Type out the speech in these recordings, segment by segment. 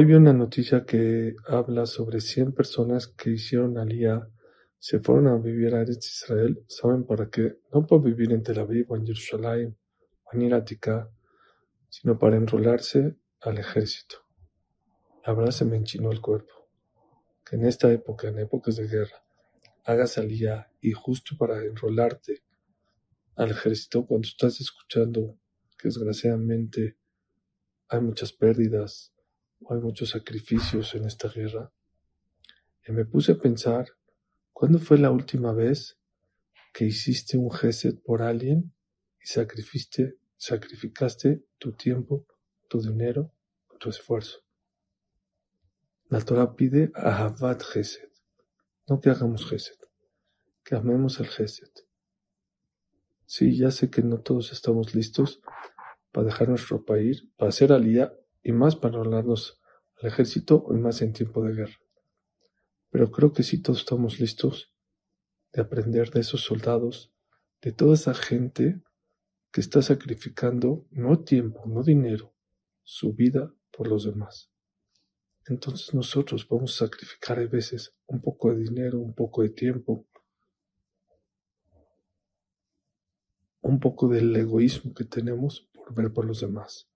Hoy vi una noticia que habla sobre 100 personas que hicieron alía, se fueron a vivir a Eretz Israel. ¿Saben para qué? No por vivir en Tel Aviv o en Jerusalén o en Iratica, sino para enrolarse al ejército. La se me enchinó el cuerpo. Que en esta época, en épocas de guerra, hagas alía y justo para enrolarte al ejército cuando estás escuchando que desgraciadamente hay muchas pérdidas, hay muchos sacrificios en esta guerra. Y me puse a pensar, ¿cuándo fue la última vez que hiciste un gesed por alguien y sacrificaste, sacrificaste tu tiempo, tu dinero, tu esfuerzo? La Torah pide Ahavat Gesed, no que hagamos Gesed, que amemos el Gesed. Sí, ya sé que no todos estamos listos para dejar nuestro país, para hacer alía y más para hablarnos al ejército y más en tiempo de guerra. Pero creo que sí todos estamos listos de aprender de esos soldados, de toda esa gente que está sacrificando no tiempo, no dinero, su vida por los demás. Entonces nosotros vamos a sacrificar a veces un poco de dinero, un poco de tiempo, un poco del egoísmo que tenemos por ver por los demás.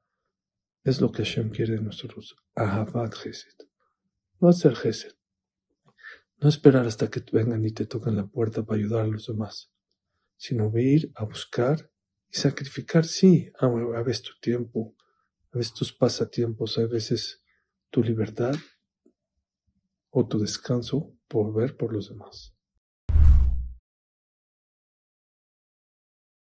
Es lo que Hashem quiere de nosotros. Ahavat Gesed. No hacer Gesed. No esperar hasta que vengan y te toquen la puerta para ayudar a los demás, sino ir a buscar y sacrificar, sí, a veces tu tiempo, a veces tus pasatiempos, a veces tu libertad o tu descanso por ver por los demás.